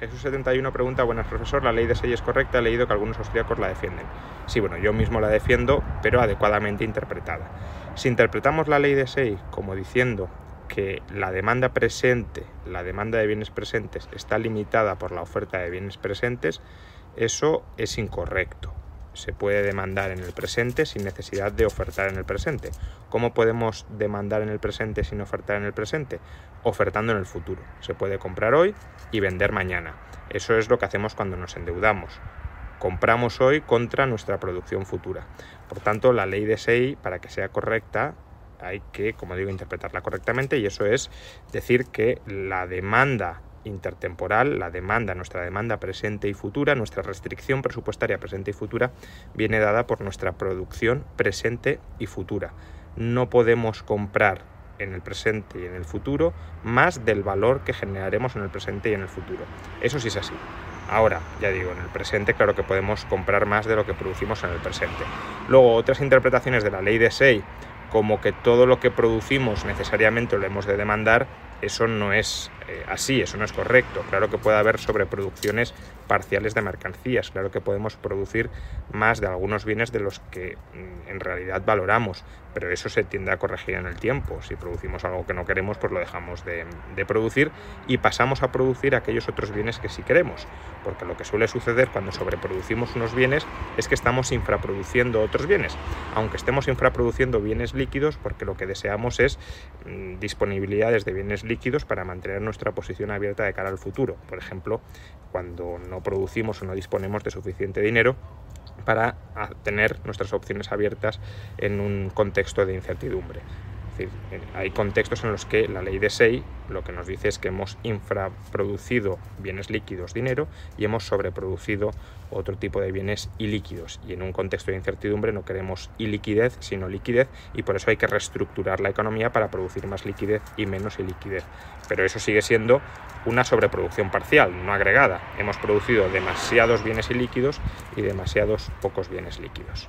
Jesús71 pregunta, buenas profesor, ¿la ley de 6 es correcta? He leído que algunos austríacos la defienden. Sí, bueno, yo mismo la defiendo, pero adecuadamente interpretada. Si interpretamos la ley de 6 como diciendo que la demanda presente, la demanda de bienes presentes, está limitada por la oferta de bienes presentes, eso es incorrecto. Se puede demandar en el presente sin necesidad de ofertar en el presente. ¿Cómo podemos demandar en el presente sin ofertar en el presente? Ofertando en el futuro. Se puede comprar hoy y vender mañana. Eso es lo que hacemos cuando nos endeudamos. Compramos hoy contra nuestra producción futura. Por tanto, la ley de SEI, para que sea correcta, hay que, como digo, interpretarla correctamente y eso es decir que la demanda intertemporal, la demanda, nuestra demanda presente y futura, nuestra restricción presupuestaria presente y futura, viene dada por nuestra producción presente y futura. No podemos comprar en el presente y en el futuro más del valor que generaremos en el presente y en el futuro. Eso sí es así. Ahora, ya digo, en el presente claro que podemos comprar más de lo que producimos en el presente. Luego, otras interpretaciones de la ley de SEI como que todo lo que producimos necesariamente lo hemos de demandar, eso no es eh, así, eso no es correcto. Claro que puede haber sobreproducciones parciales de mercancías, claro que podemos producir más de algunos bienes de los que mm, en realidad valoramos, pero eso se tiende a corregir en el tiempo. Si producimos algo que no queremos, pues lo dejamos de, producir y pasamos a producir aquellos otros bienes que sí queremos, porque lo que suele suceder cuando sobreproducimos unos bienes es que estamos infraproduciendo otros bienes, aunque estemos infraproduciendo bienes líquidos, porque lo que deseamos es mm, disponibilidades de bienes líquidos para mantener nuestra posición abierta de cara al futuro. Por ejemplo, cuando no producimos o no disponemos de suficiente dinero para tener nuestras opciones abiertas en un contexto de incertidumbre. Hay contextos en los que la ley de SEI lo que nos dice es que hemos infraproducido bienes líquidos, dinero, y hemos sobreproducido otro tipo de bienes ilíquidos. Y en un contexto de incertidumbre no queremos iliquidez, sino liquidez, y por eso hay que reestructurar la economía para producir más liquidez y menos iliquidez. Pero eso sigue siendo una sobreproducción parcial, no agregada. Hemos producido demasiados bienes ilíquidos y demasiados pocos bienes líquidos.